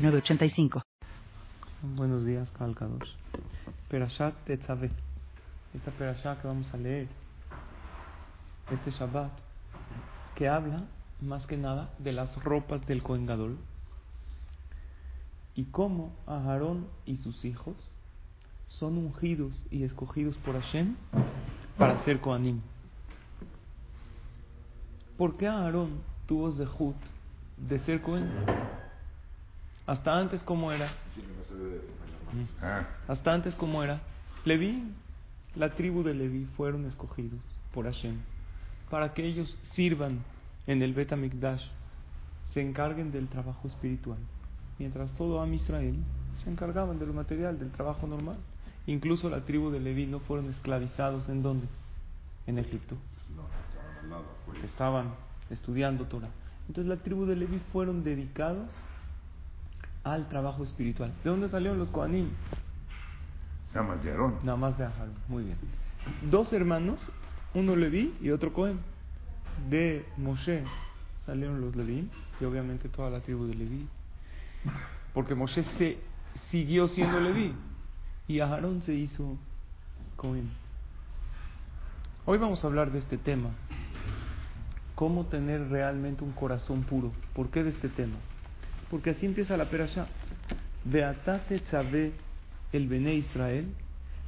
906985. Buenos días, Calcados. Perashat Tetzaveh. Esta Perashat que vamos a leer este Shabbat, que habla más que nada de las ropas del Kohen Gadol y cómo Aarón y sus hijos son ungidos y escogidos por Hashem para ser Kohanim. ¿Por qué Aarón tuvo Zehut de ser Kohen? Hasta antes, ¿cómo era? Hasta antes, ¿cómo era? Leví, la tribu de Leví fueron escogidos por Hashem para que ellos sirvan en el Bet Mikdash, se encarguen del trabajo espiritual, mientras todo Am Israel se encargaban de lo material, del trabajo normal. Incluso la tribu de Leví no fueron esclavizados en dónde? En Egipto. Estaban estudiando Torah. Entonces la tribu de Leví fueron dedicados al trabajo espiritual. ¿De dónde salieron los Kohanim? Nada más de Aarón. Nada más de Aarón. Muy bien. Dos hermanos, uno Leví y otro Cohen. De Moshe salieron los Leví y obviamente toda la tribu de Leví. Porque Moshe se siguió siendo Leví y Aarón se hizo Cohen. Hoy vamos a hablar de este tema. Cómo tener realmente un corazón puro. ¿Por qué de este tema? Porque así empieza la perasha. Beatate tzabe el bene Israel.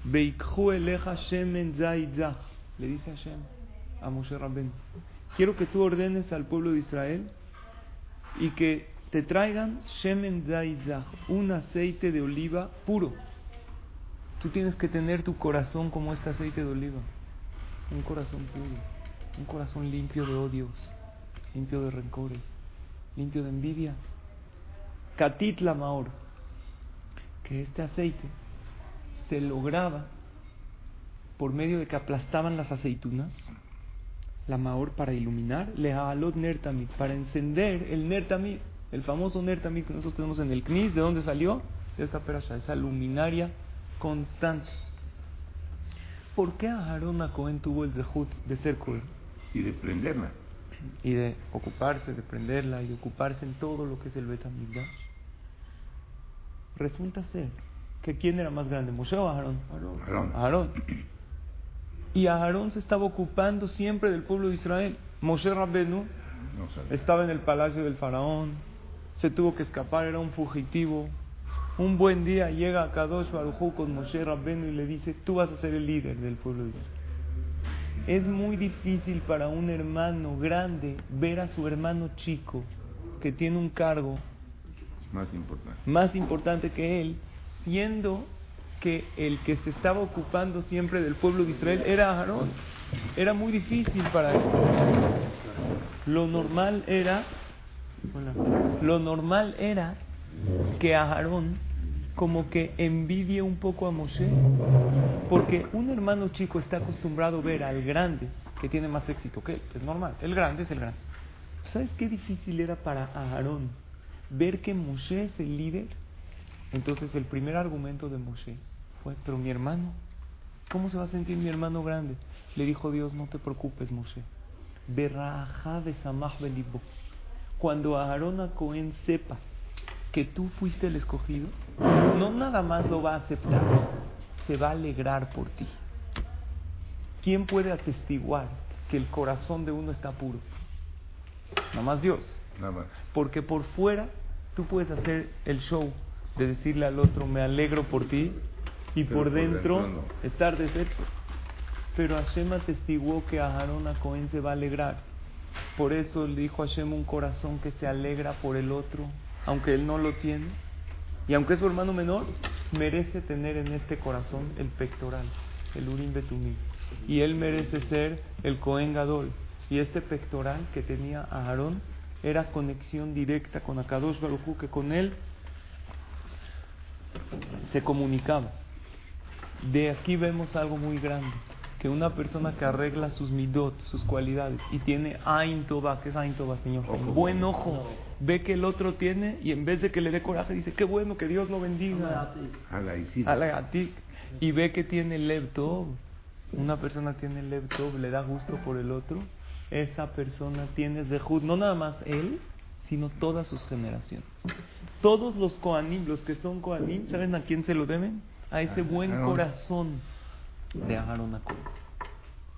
Beikhu eleja shemen zaitzach. Le dice Hashem a Moshe Rabben. Quiero que tú ordenes al pueblo de Israel y que te traigan shemen zaitzach. Un aceite de oliva puro. Tú tienes que tener tu corazón como este aceite de oliva. Un corazón puro. Un corazón limpio de odios. Limpio de rencores. Limpio de envidias. Katit la Maor, que este aceite se lograba por medio de que aplastaban las aceitunas, la Maor para iluminar, le alot nertamid, para encender el nertamid, el famoso nertamid que nosotros tenemos en el Knis, ¿de dónde salió? De esta perasha, esa luminaria constante. ¿Por qué Aarón a Cohen tuvo el zehut de ser Cohen? Y de prenderla. Y de ocuparse, de prenderla y de ocuparse en todo lo que es el Betamigdash. Resulta ser que quién era más grande, Moshe o Aarón? Aarón. Aarón. Y Aarón se estaba ocupando siempre del pueblo de Israel. Moshe Rabbenu No estaba en el palacio del faraón, se tuvo que escapar, era un fugitivo. Un buen día llega a Kadosh Baruj con Moshe Rabbenu y le dice, tú vas a ser el líder del pueblo de Israel. Es muy difícil para un hermano grande ver a su hermano chico que tiene un cargo Más importante. más importante que él, siendo que el que se estaba ocupando siempre del pueblo de Israel era Aarón. Era muy difícil para él. Lo normal era, lo normal era que Aarón como que envidie un poco a Moshe, porque un hermano chico está acostumbrado a ver al grande que tiene más éxito que él, es normal, el grande es el grande. ¿Sabes qué difícil era para Aarón ver que Moshe es el líder? Entonces el primer argumento de Moshe fue, pero mi hermano, ¿cómo se va a sentir mi hermano grande? Le dijo Dios, no te preocupes Moshe. Berraja de Samach belibo. Cuando Aarón a Cohen sepa que tú fuiste el escogido, no nada más lo va a aceptar, se va a alegrar por ti. ¿Quién puede atestiguar que el corazón de uno está puro? Nada más Dios. Nada más. Porque por fuera tú puedes hacer el show de decirle al otro, me alegro por ti, y Pero por por dentro, dentro no. estar deshecho. Pero Hashem atestiguó que a Aarón a Cohen se va a alegrar. Por eso le dijo a Hashem un corazón que se alegra por el otro, aunque él no lo tiene. Y aunque es su hermano menor, merece tener en este corazón el pectoral, el Urim Betumim. Y él merece ser el Cohen Gadol. Y este pectoral que tenía Aarón era conexión directa con Akadosh Baruj que con él se comunicaba. De aquí vemos algo muy grande, que una persona que arregla sus midot, sus cualidades, y tiene Ain Toba, ¿qué es Ain Toba, Señor? Buen ojo, ve que el otro tiene, y en vez de que le dé coraje, dice, qué bueno, que Dios lo bendiga. A la. Y ve que tiene Lev Tov. Una persona tiene Lev Tov, le da gusto por el otro. Esa persona tiene Zehut, no nada más él, sino todas sus generaciones. Todos los Koanim, los que son Koanim, ¿saben a quién se lo deben? A ese buen corazón de Aarón a Cohen.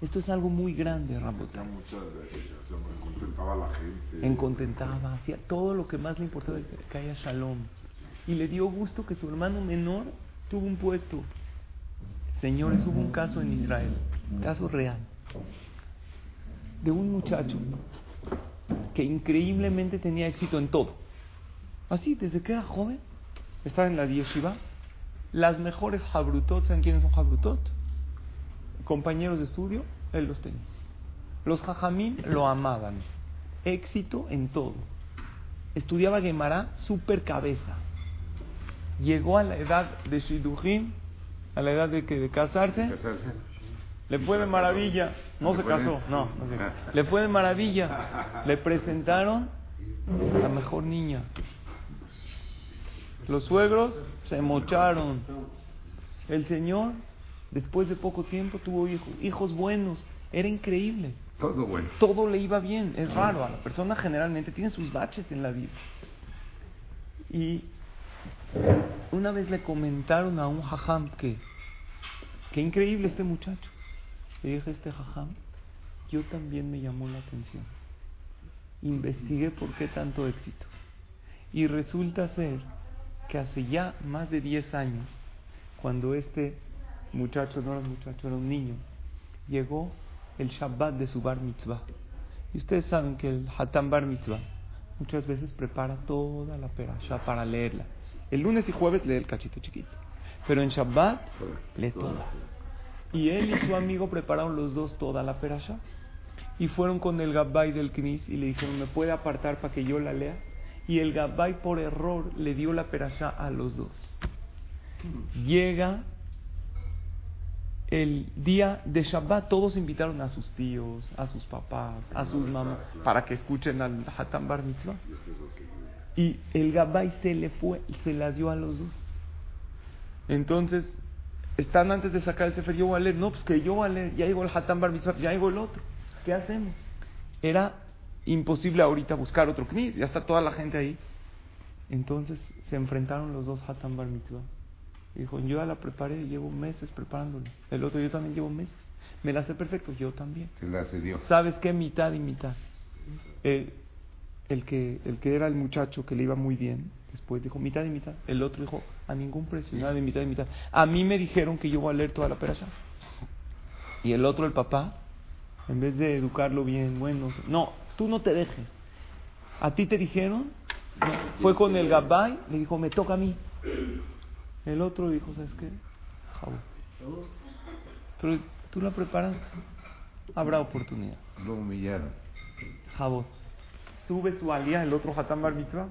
Esto es algo muy grande, Ramos. Hacía muchas veces, o sea, contentaba a la gente. En contentaba, hacía todo lo que más le importaba que- que haya shalom. Y le dio gusto que su hermano menor tuvo un puesto. Señores, hubo un caso en Israel, caso real, de un muchacho que increíblemente tenía éxito en todo. Así, desde que era joven, estaba en la yeshiva, las mejores habrutot, ¿saben quiénes son habrutot? Compañeros de estudio, él los tenía. Los jajamín lo amaban. Éxito en todo. Estudiaba Gemara, super cabeza. Llegó a la edad de Shidujim, a la edad de, que, de casarse, Casarse. le fue de maravilla. No ¿Le se casó, no, no se- Le fue de maravilla. Le presentaron a la mejor niña. Los suegros se mocharon. El señor, después de poco tiempo, tuvo hijos, hijos buenos. Era increíble. Todo bueno. Todo le iba bien. Es raro. A la persona generalmente tiene sus baches en la vida. Y una vez le comentaron a un jajam que, que increíble este muchacho. Le dije este jajam, yo también me llamó la atención. Investigué por qué tanto éxito. Y resulta ser que hace ya más de 10 años, cuando este muchacho, no era un muchacho, era un niño, llegó el Shabbat de su bar mitzvah. Y ustedes saben que el Hatan bar mitzvah muchas veces prepara toda la perasha para leerla. El lunes y jueves lee el cachito chiquito, pero en Shabbat lee toda. Y él y su amigo prepararon los dos toda la perasha. Y fueron con el Gabbai del Knis y le dijeron, ¿me puede apartar para que yo la lea? Y el Gabbai por error le dio la perasha a los dos. Llega el día de Shabbat, todos invitaron a sus tíos, a sus papás, a sus mamás, para que escuchen al Hatan Bar Mitzvah. Y el Gabbai se le fue, se la dio a los dos. Entonces, están antes de sacar el Sefer, yo voy a leer, no, pues que yo voy a leer, ya llegó el Hatan Bar Mitzvah, ya llegó el otro. ¿Qué hacemos? Era imposible ahorita buscar otro knis, ya está toda la gente ahí. Entonces se enfrentaron los dos Hatan Bar Mitzvah. Dijo, yo ya la preparé, llevo meses preparándola. El otro, yo también llevo meses. Me la sé perfecto, yo también. Se la cedió. ¿Sabes qué? Mitad y mitad. El, el, que, el que era el muchacho que le iba muy bien, después dijo mitad y mitad. El otro dijo, a ningún precio, nada de mitad y mitad. A mí me dijeron que yo voy a leer toda la perasha. Y el otro, el papá, en vez de educarlo bien, bueno, no, tú no te dejes. ¿A ti te dijeron? No. Fue con el Gabbai, le dijo, me toca a mí. El otro dijo, ¿sabes qué? Jabón. Pero tú la preparas, habrá oportunidad. Lo humillaron. Jabot. Sube su alía, el otro Hatam Bar Mitzvah.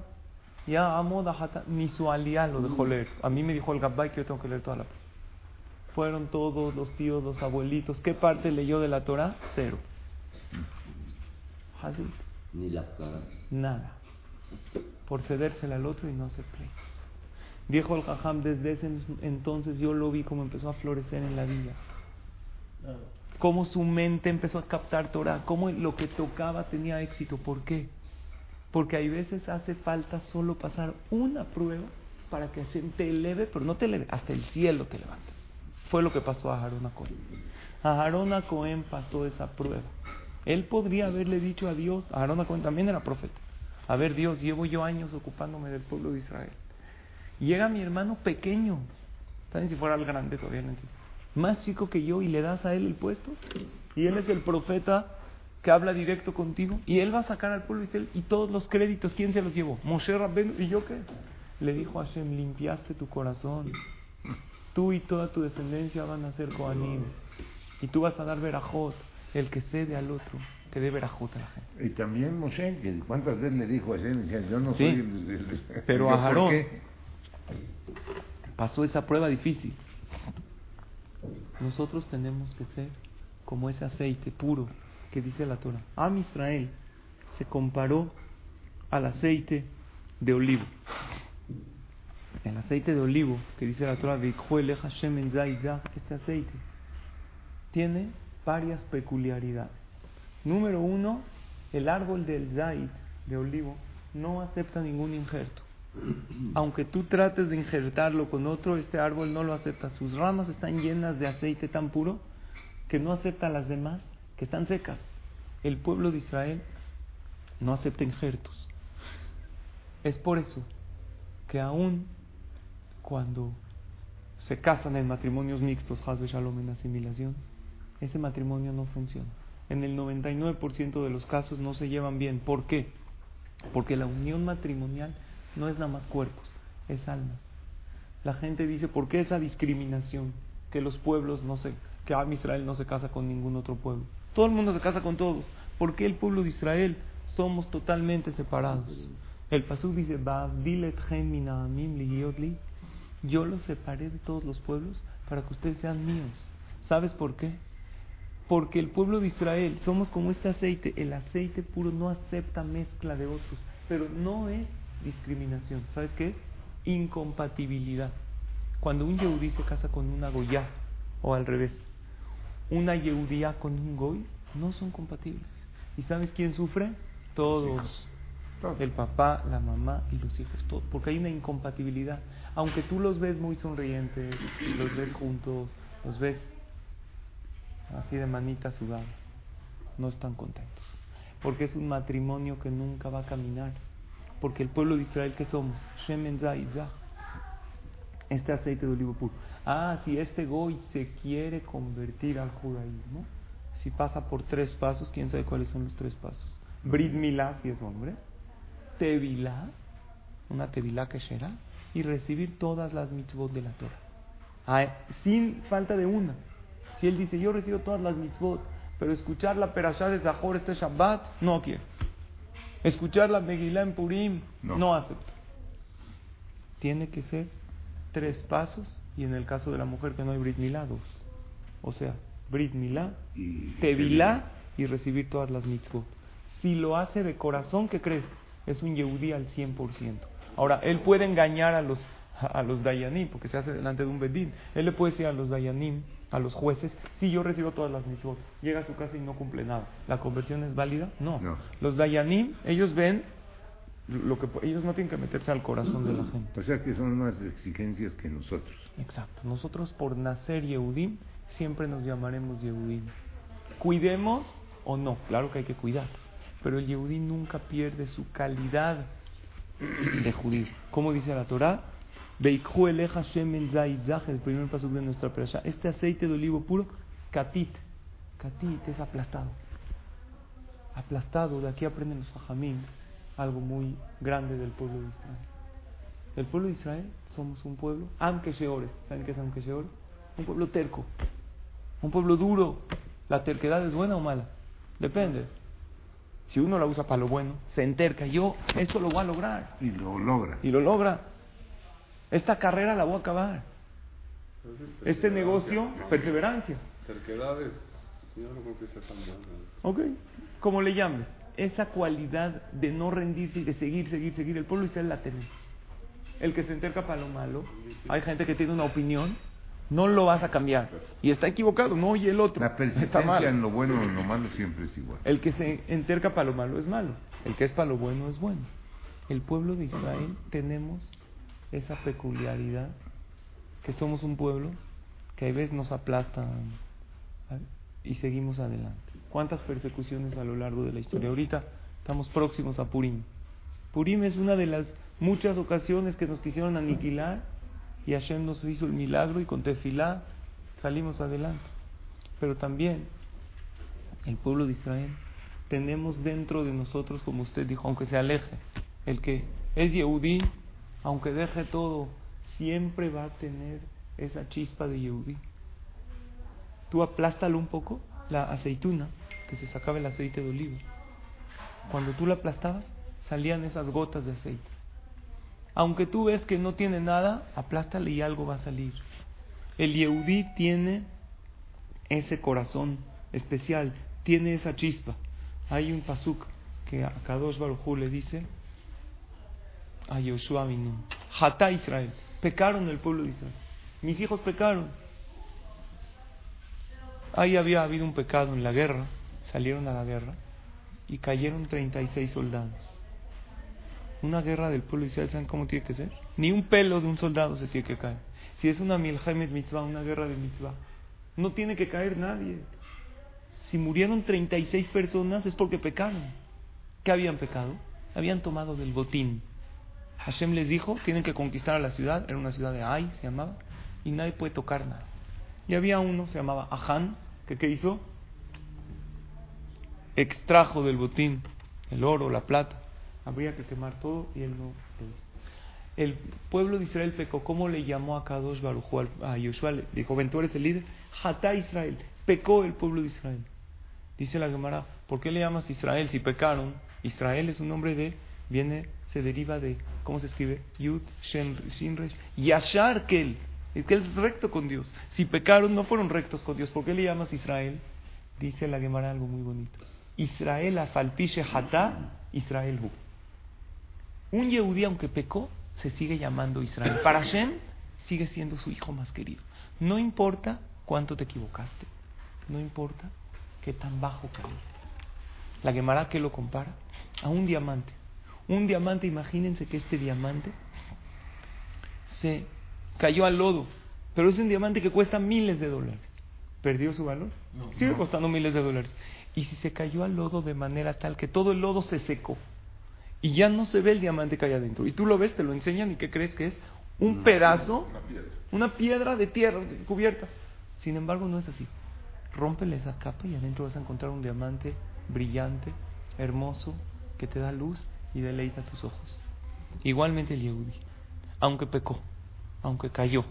Ya amo da Hatam, ni su alía lo dejó leer. A mí me dijo el Gabbai que yo tengo que leer toda la Fueron todos los tíos, los abuelitos. ¿Qué parte leyó de la Torah? Cero. Hazit. Ni la. Nada. Por cedérsela al otro y no hacer pleitos. Dijo el Jajam, desde ese entonces yo lo vi como empezó a florecer en la vida. Cómo su mente empezó a captar Torah, cómo lo que tocaba tenía éxito. ¿Por qué? Porque hay veces hace falta solo pasar una prueba para que Hashem te eleve, pero no te eleve, hasta el cielo te levante. Fue lo que pasó a Aarón a Cohen. A Aarón a Cohen pasó esa prueba. Él podría haberle dicho a Dios, a Aarón a Cohen también era profeta. A ver, Dios, llevo yo años ocupándome del pueblo de Israel. Llega mi hermano pequeño, también si fuera el grande todavía no. Más chico que yo y le das a él el puesto. Y él es el profeta que habla directo contigo. Y él va a sacar al pueblo de Israel y todos los créditos, ¿quién se los llevó? Moshe Rabbeinu. ¿Y yo qué? Le dijo a Hashem, limpiaste tu corazón. Tú y toda tu descendencia van a ser Kohanim. Y tú vas a dar verajot. El que cede al otro, que dé verajot a la gente. Y también Moshe, que cuántas veces le dijo a Hashem, yo no Sí, soy el, el- el- pero ¿yo a por Aarón. Pasó esa prueba difícil. Nosotros tenemos que ser como ese aceite puro que dice la Torah. Am Israel se comparó al aceite de olivo. El aceite de olivo que dice la Torah, este aceite tiene varias peculiaridades. Número uno, el árbol del zait de olivo no acepta ningún injerto. Aunque tú trates de injertarlo con otro, este árbol no lo acepta. Sus ramas están llenas de aceite tan puro que no acepta las demás, que están secas. El pueblo de Israel no acepta injertos. Es por eso que aún cuando se casan en matrimonios mixtos, Hazbe Shalom en asimilación, ese matrimonio no funciona. En el 99% de los casos no se llevan bien. ¿Por qué? Porque la unión matrimonial no es nada más cuerpos, es almas. La gente dice, ¿por qué esa discriminación? Que los pueblos no se, que Israel no se casa con ningún otro pueblo. Todo el mundo se casa con todos. ¿Por qué el pueblo de Israel somos totalmente separados? El pasú dice, yo los separé de todos los pueblos para que ustedes sean míos. ¿Sabes por qué? Porque el pueblo de Israel somos como este aceite. El aceite puro no acepta mezcla de otros, pero no es discriminación. ¿Sabes qué es? Incompatibilidad. Cuando un yehudí se casa con una goya, o al revés, una yehudía con un goy, no son compatibles. ¿Y sabes quién sufre? Todos. El papá, la mamá y los hijos, todos. Porque hay una incompatibilidad. Aunque tú los ves muy sonrientes, los ves juntos, los ves así de manita sudada, no están contentos. Porque es un matrimonio que nunca va a caminar. Porque el pueblo de Israel que somos, Shemen este aceite de olivo puro. Ah, si este goy se quiere convertir al judaísmo, si pasa por tres pasos, quién sabe cuáles son los tres pasos. Brit Milá, si es hombre, Tevilá, una Tevilá que será, y recibir todas las mitzvot de la Torah. Ah, sin falta de una. Si él dice, yo recibo todas las mitzvot, pero escuchar la perashá de Zahor este Shabbat, no quiere. Escuchar la Megilá en Purim, no. acepta. Tiene que ser tres pasos, y en el caso de la mujer que no hay Brit Milá, dos. O sea, Brit Milá, Tevilá y recibir todas las mitzvot. Si lo hace de corazón, ¿qué crees? Es un Yehudí al 100%. Ahora, él puede engañar a los, a los Dayanim, porque se hace delante de un Bedín. Él le puede decir a los Dayanim, a los jueces, si yo recibo todas las mitzvot, llega a su casa y no cumple nada. ¿La conversión es válida? No. Los Dayanim, ellos ven lo que ellos no tienen que meterse al corazón de la gente. O sea que son más exigencias que nosotros. Exacto. Nosotros por nacer Yehudim siempre nos llamaremos Yehudim. Cuidemos o no, claro que hay que cuidar, pero el Yehudí nunca pierde su calidad de judío. Como dice la Torah, el primer paso de nuestra perasha. Este aceite de olivo puro, katit. Katit es aplastado. Aplastado, de aquí aprenden los fajamín algo muy grande del pueblo de Israel. El pueblo de Israel somos un pueblo, aunque ¿saben qué es aunque Un pueblo terco, un pueblo duro. ¿La terquedad es buena o mala? Depende. Si uno la usa para lo bueno, se enterca, yo eso lo voy a lograr. Y lo logra. Y lo logra. Esta carrera la voy a acabar. Este negocio, perseverancia. Terquedades, yo no creo que sea tan buena. Ok, como le llames. Esa cualidad de no rendirse y de seguir, seguir, seguir, el pueblo Israel la tiene. El que se enterca para lo malo, hay gente que tiene una opinión, no lo vas a cambiar. Y está equivocado, no oye el otro. La persistencia en lo bueno o en lo malo siempre es igual. El que se enterca para lo malo es malo, el que es para lo bueno es bueno. El pueblo de Israel tenemos esa peculiaridad que somos un pueblo que a veces nos aplastan y seguimos adelante. ¿Cuántas persecuciones a lo largo de la historia? Ahorita estamos próximos a Purim. Purim es una de las muchas ocasiones que nos quisieron aniquilar y Hashem nos hizo el milagro y con tefilá salimos adelante. Pero también el pueblo de Israel tenemos dentro de nosotros, como usted dijo, aunque se aleje, el que es Yehudí aunque deje todo, siempre va a tener esa chispa de Yehudí. Tú aplástalo un poco, la aceituna, que se sacaba el aceite de olivo. Cuando tú la aplastabas, salían esas gotas de aceite. Aunque tú ves que no tiene nada, aplástale y algo va a salir. El Yehudí tiene ese corazón especial, tiene esa chispa. Hay un pasuk que a Kadosh Baruj le dice a Yoshua Binun, Hatá Israel, pecaron el pueblo de Israel. Mis hijos pecaron. Ahí había habido un pecado en la guerra, salieron a la guerra y cayeron 36 soldados. Una guerra del pueblo de Israel, ¿saben cómo tiene que ser? Ni un pelo de un soldado se tiene que caer. Si es una Milhemet Mitzvah, una guerra de Mitzvah, no tiene que caer nadie. Si murieron 36 personas es porque pecaron. ¿Qué habían pecado? Habían tomado del botín. Hashem les dijo, tienen que conquistar a la ciudad, era una ciudad de Ai, se llamaba, y nadie puede tocar nada. Y había uno, se llamaba Ahan, que ¿qué hizo? Extrajo del botín el oro, la plata. Habría que quemar todo y él no lo hizo. El pueblo de Israel pecó. ¿Cómo le llamó a Kadosh Baruj a Yoshua? Dijo, ven, eres el líder. Hatá Israel. Pecó el pueblo de Israel. Dice la Gemara, ¿por qué le llamas Israel si pecaron? Israel es un nombre de, viene, se deriva de, ¿cómo se escribe? Yud, Shen, Shinresh, Yashar Kel. Es que él es recto con Dios. Si pecaron, no fueron rectos con Dios. ¿Por qué le llamas Israel? Dice la Gemara algo muy bonito. Israel afalpishe hatá, Israel hu. Un Yehudí, aunque pecó, se sigue llamando Israel. Para Hashem sigue siendo su hijo más querido. No importa cuánto te equivocaste. No importa qué tan bajo caíste. La Gemara que lo compara a un diamante. Un diamante, imagínense que este diamante se cayó al lodo, pero es un diamante que cuesta miles de dólares. ¿Perdió su valor? Sigue costando miles de dólares. Y si se cayó al lodo de manera tal que todo el lodo se secó y ya no se ve el diamante que hay adentro, y tú lo ves, te lo enseñan y ¿qué crees que es? Un pedazo, una piedra. una piedra de tierra cubierta. Sin embargo, no es así. Rómpele esa capa y adentro vas a encontrar un diamante brillante, hermoso, que te da luz y deleita tus ojos. Igualmente el Yehudi, aunque pecó, aunque cayó,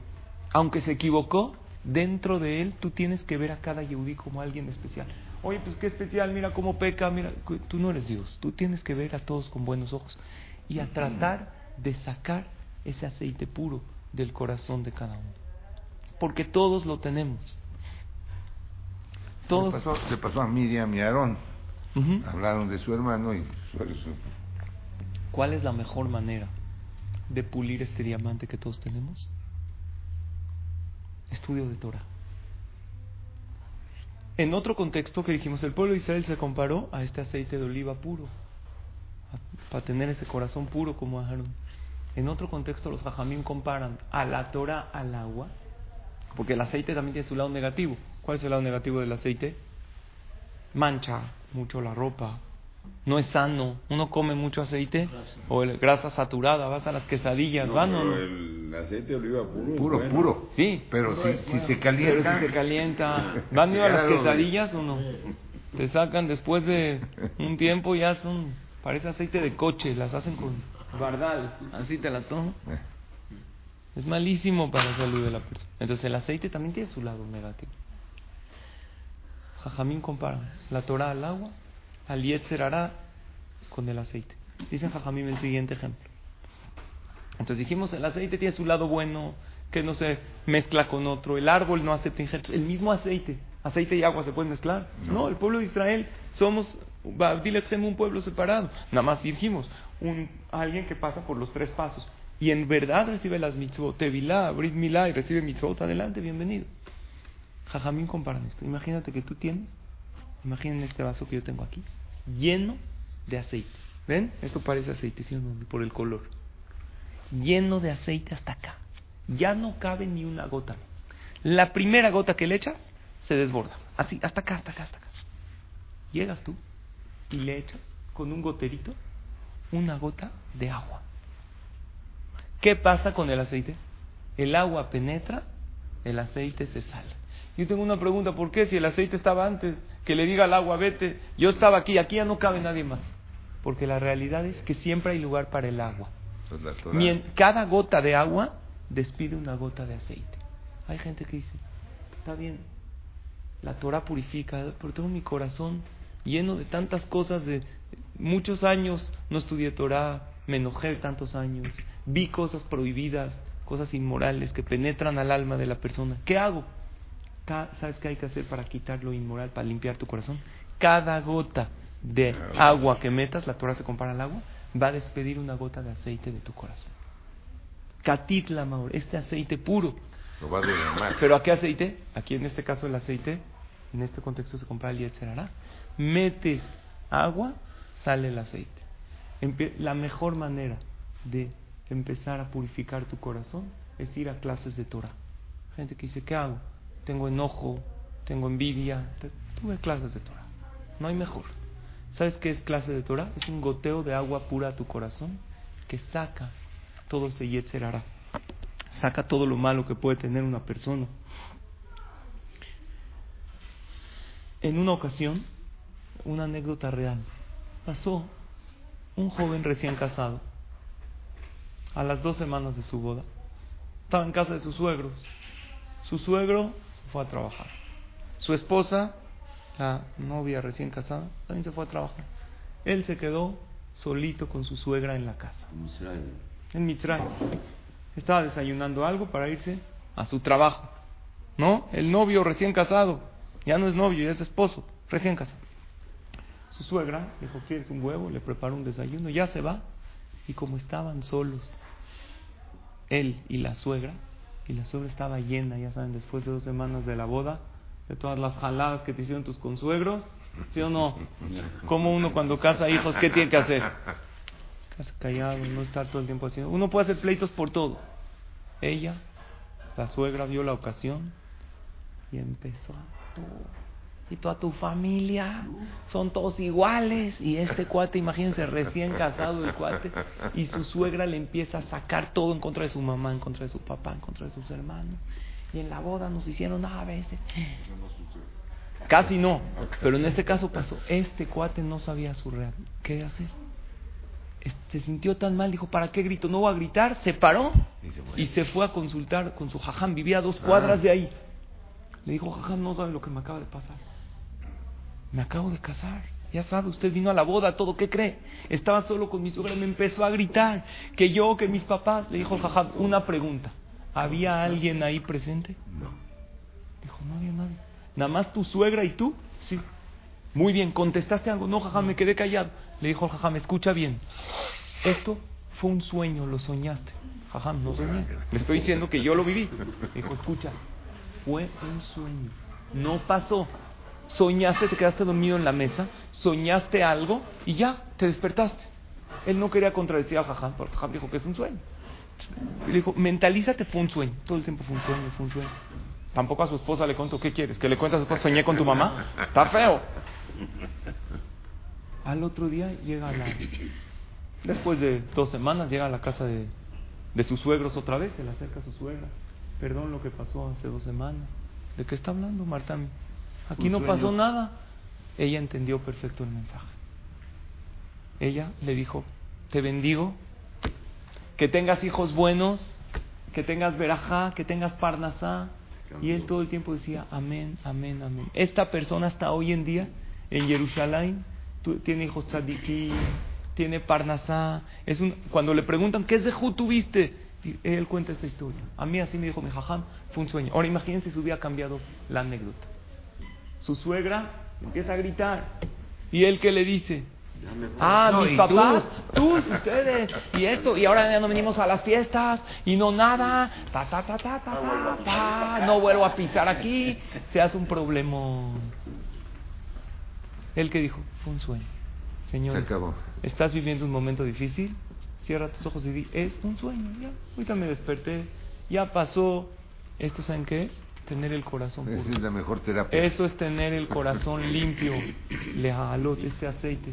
aunque se equivocó, dentro de él tú tienes que ver a cada Yehudi como alguien especial. Oye, pues qué especial, mira cómo peca, mira, tú no eres Dios, tú tienes que ver a todos con buenos ojos y a tratar de sacar ese aceite puro del corazón de cada uno. Porque todos lo tenemos. Todos. Se pasó, a Miriam y a Aarón. Hablaron de su hermano y su... ¿Cuál es la mejor manera de pulir este diamante que todos tenemos? Estudio de Torah. En otro contexto que dijimos, el pueblo de Israel se comparó a este aceite de oliva puro, para tener ese corazón puro como Aarón. En otro contexto, los hajamim comparan a la Torah al agua, porque el aceite también tiene su lado negativo. ¿Cuál es el lado negativo del aceite? Mancha mucho la ropa, no es sano. Uno come mucho aceite o el, grasa saturada, vas a las quesadillas, no, ¿van El aceite de oliva puro. Puro, puro. Sí. Pero si, se calienta. Pero si se calienta. ¿Van a las quesadillas o no? Te sacan después de un tiempo, ya son. Parece aceite de coche, las hacen con bardal. Así te la tomo. Eh. Es malísimo para la salud de la persona. Entonces el aceite también tiene su lado negativo. Jajamín compara la Torah al agua al Yetzer hará con el aceite. Dice Jajamim el siguiente ejemplo. Entonces dijimos, el aceite tiene su lado bueno, que no se mezcla con otro. El árbol no acepta injertos. El mismo aceite, aceite y agua se pueden mezclar. No, el pueblo de Israel somos, un pueblo separado. Nada más dijimos, un, alguien que pasa por los tres pasos y en verdad recibe las mitzvot, tevilá, brit milá y recibe mitzvot, adelante, bienvenido. Jajamín comparan esto. Imagínate que tú tienes Imaginen este vaso que yo tengo aquí, lleno de aceite. ¿Ven? Esto parece aceite. Por el color. Lleno de aceite hasta acá. Ya no cabe ni una gota. La primera gota que le echas, se desborda. Así, hasta acá, hasta acá, hasta acá. Llegas tú y le echas con un goterito una gota de agua. ¿Qué pasa con el aceite? El agua penetra, el aceite se sale. Yo tengo una pregunta, ¿por qué si el aceite estaba antes? que le diga al agua, vete, yo estaba aquí, aquí ya no cabe nadie más. Porque la realidad es que siempre hay lugar para el agua. Pues cada gota de agua despide una gota de aceite. Hay gente que dice, está bien, la Torah purifica, pero tengo mi corazón lleno de tantas cosas, de muchos años no estudié Torah, me enojé de tantos años, vi cosas prohibidas, cosas inmorales que penetran al alma de la persona. ¿Qué hago? ¿Sabes qué hay que hacer para quitar lo inmoral, para limpiar tu corazón? Cada gota de agua que metas, la Torah se compara al agua, va a despedir una gota de aceite de tu corazón. Catitla Maur, este aceite puro. ¿Pero a qué aceite? Aquí en este caso el aceite, en este contexto se compara el Yetzerará. Metes agua, sale el aceite. la mejor manera de empezar a purificar tu corazón es ir a clases de Torah. Gente que dice, ¿qué hago? Tengo enojo, tengo envidia. Tuve clases de Torah. No hay mejor. ¿Sabes qué es clase de Torah? Es un goteo de agua pura a tu corazón que saca todo ese yetzer Saca todo lo malo que puede tener una persona. En una ocasión, una anécdota real, pasó un joven recién casado a las dos semanas de su boda. Estaba en casa de sus suegros. Su suegro fue a trabajar. Su esposa la novia recién casada, también se fue a trabajar. Él se quedó solito con su suegra en la casa. En Mitzray. Estaba desayunando algo para irse a su trabajo. ¿No? El novio recién casado. Ya no es novio, ya es esposo. Recién casado. Su suegra dijo, ¿quieres un huevo? Le preparó un desayuno. Ya se va. Y como estaban solos, él y la suegra, y la suegra estaba llena, ya saben, después de dos semanas de la boda, de todas las jaladas que te hicieron tus consuegros, ¿sí o no? Como uno cuando casa hijos, ¿qué tiene que hacer? Quedarse callado, no estar todo el tiempo haciendo. Uno puede hacer pleitos por todo. Ella, la suegra, vio la ocasión y empezó a y toda tu familia son todos iguales y este cuate, imagínense, recién casado el cuate y su suegra le empieza a sacar todo en contra de su mamá, en contra de su papá, en contra de sus hermanos y en la boda nos hicieron a veces. Casi no, pero en este caso pasó. Este cuate no sabía su real. ¿Qué hacer? Se sintió tan mal, dijo, ¿para qué grito? No voy a gritar, se paró y se fue a consultar con su jajam, vivía a dos cuadras de ahí. Le dijo, jajam, no sabe lo que me acaba de pasar. Me acabo de casar. Ya sabe, usted vino a la boda, todo, ¿qué cree? Estaba solo con mi suegra, me empezó a gritar que yo, que mis papás. Le dijo, jajam, una pregunta. ¿Había alguien ahí presente? No. Dijo, no había nadie. ¿Nada más tu suegra y tú? Sí. Muy bien, ¿contestaste algo? No, jajam, me quedé callado. Le dijo jajam, escucha bien. Esto fue un sueño, lo soñaste. Jajam, no soñé. Le estoy diciendo que yo lo viví. Dijo, escucha, fue un sueño. No pasó. Soñaste, te quedaste dormido en la mesa, soñaste algo y ya, te despertaste. Él no quería contradecir a Jajam, porque Jajam dijo que es un sueño. Le dijo, mentalízate, fue un sueño. Todo el tiempo fue un sueño, fue un sueño. Tampoco a su esposa le contó, ¿qué quieres? ¿Que le cuentes a su esposa, soñé con tu mamá? Está feo. Al otro día llega a la... Después de dos semanas llega a la casa de, de sus suegros otra vez, se le acerca a su suegra. Perdón lo que pasó hace dos semanas. ¿De qué está hablando Marta? Aquí no pasó nada. Ella entendió perfecto el mensaje. Ella le dijo, te bendigo que tengas hijos buenos, que tengas verajá, que tengas parnasá. Y él todo el tiempo decía, amén, amén, amén. Esta persona hasta hoy en día en Jerusalén tiene hijos tzadikim, tiene parnasá. Es un, cuando le preguntan, ¿qué es de Ju tuviste? Él cuenta esta historia. A mí así me dijo mi jajam, fue un sueño. Ahora imagínense si hubiera cambiado la anécdota. Su suegra empieza a gritar. ¿Y él qué le dice? Ah, mis papás, tú? ustedes, y esto, y ahora ya no venimos a las fiestas, y no nada, ta, ta, ta, ta, ta, ta, no vuelvo a pisar aquí, se hace un problema. Él que dijo, fue un sueño. Señor, ¿estás viviendo un momento difícil? Cierra tus ojos y di, es un sueño, ya, ahorita me desperté, ya pasó, ¿esto saben qué es? Tener el corazón puro. es la mejor terapia. Eso es tener el corazón limpio. Lejalot, este aceite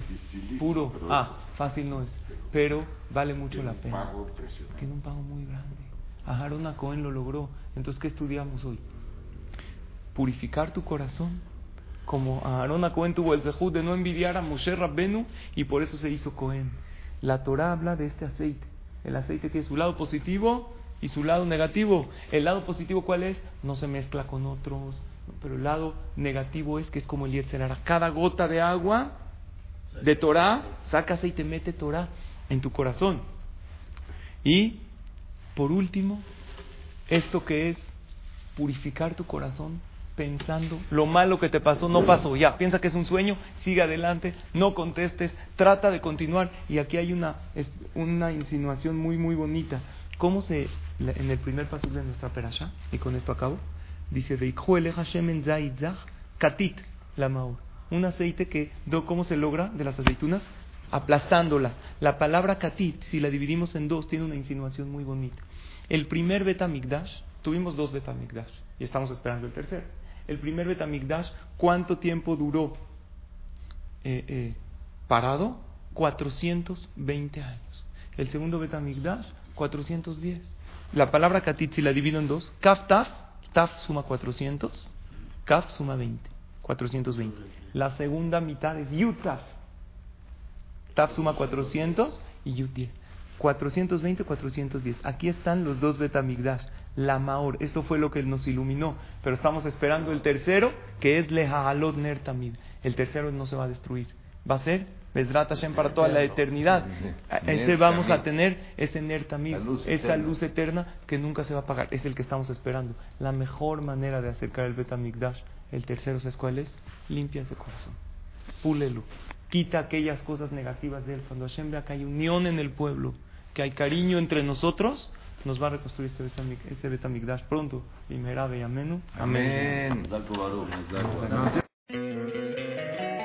puro. Ah, fácil no es, pero vale mucho la pena. Tiene un pago muy grande. Aharón Cohen lo logró. Entonces, ¿qué estudiamos hoy? Purificar tu corazón. Como Aharón Cohen tuvo el zehut de no envidiar a Moshe Rabbenu y por eso se hizo Cohen. La Torah habla de este aceite. El aceite tiene su lado positivo y su lado negativo. El lado positivo, ¿cuál es? No se mezcla con otros. Pero el lado negativo es que es como el Yetzerara. Cada gota de agua de Torah, sacas y te mete Torah en tu corazón. Y, por último, esto que es purificar tu corazón pensando lo malo que te pasó no pasó ya piensa que es un sueño sigue adelante no contestes trata de continuar y aquí hay una una insinuación muy muy bonita cómo se en el primer paso de nuestra perasha y con esto acabo dice katit la maur un aceite que cómo se logra de las aceitunas aplastándolas la palabra katit si la dividimos en dos tiene una insinuación muy bonita el primer Betamigdash tuvimos dos Betamigdash y estamos esperando el tercero el primer Betamigdash, ¿cuánto tiempo duró eh, eh, parado? 420 años. El segundo Betamigdash, 410. La palabra katit, si la divido en dos, kaf taf, taf suma 400, kaf suma 20, 420. La segunda mitad es yutaf, taf suma 400 y yut 10. 420, 410. Aquí están los dos Betamigdash la Maor. Esto fue lo que nos iluminó. Pero estamos esperando el tercero, que es Lehalot Ner Tamid. El tercero no se va a destruir. Va a ser Bezrat Hashem para toda la eternidad. Ese vamos a tener ese Ner esa luz eterna que nunca se va a apagar. Es el que estamos esperando. La mejor manera de acercar el Betamigdash, el tercero, ¿sabes cuál es? Limpia ese corazón. Púlelo. Quita aquellas cosas negativas de él. Cuando Hashem vea que hay unión en el pueblo, que hay cariño entre nosotros, nos va a reconstruir este, este Betamigdash pronto. Y y amenu. Amén.